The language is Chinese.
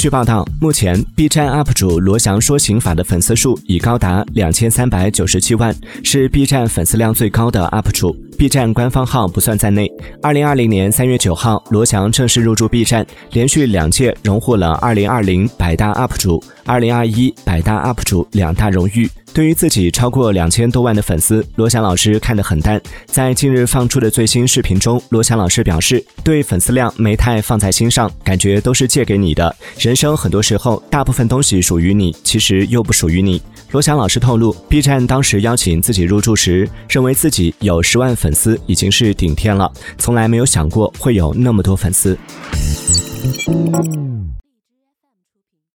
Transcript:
据报道，目前 B 站 UP 主罗翔说刑法的粉丝数已高达两千三百九十七万，是 B 站粉丝量最高的 UP 主。B 站官方号不算在内。二零二零年三月九号，罗翔正式入驻 B 站，连续两届荣获了二零二零百大 UP 主、二零二一百大 UP 主两大荣誉。对于自己超过两千多万的粉丝，罗翔老师看得很淡。在近日放出的最新视频中，罗翔老师表示，对粉丝量没太放在心上，感觉都是借给你的。人生很多时候，大部分东西属于你，其实又不属于你。罗翔老师透露，B 站当时邀请自己入驻时，认为自己有十万粉丝已经是顶天了，从来没有想过会有那么多粉丝。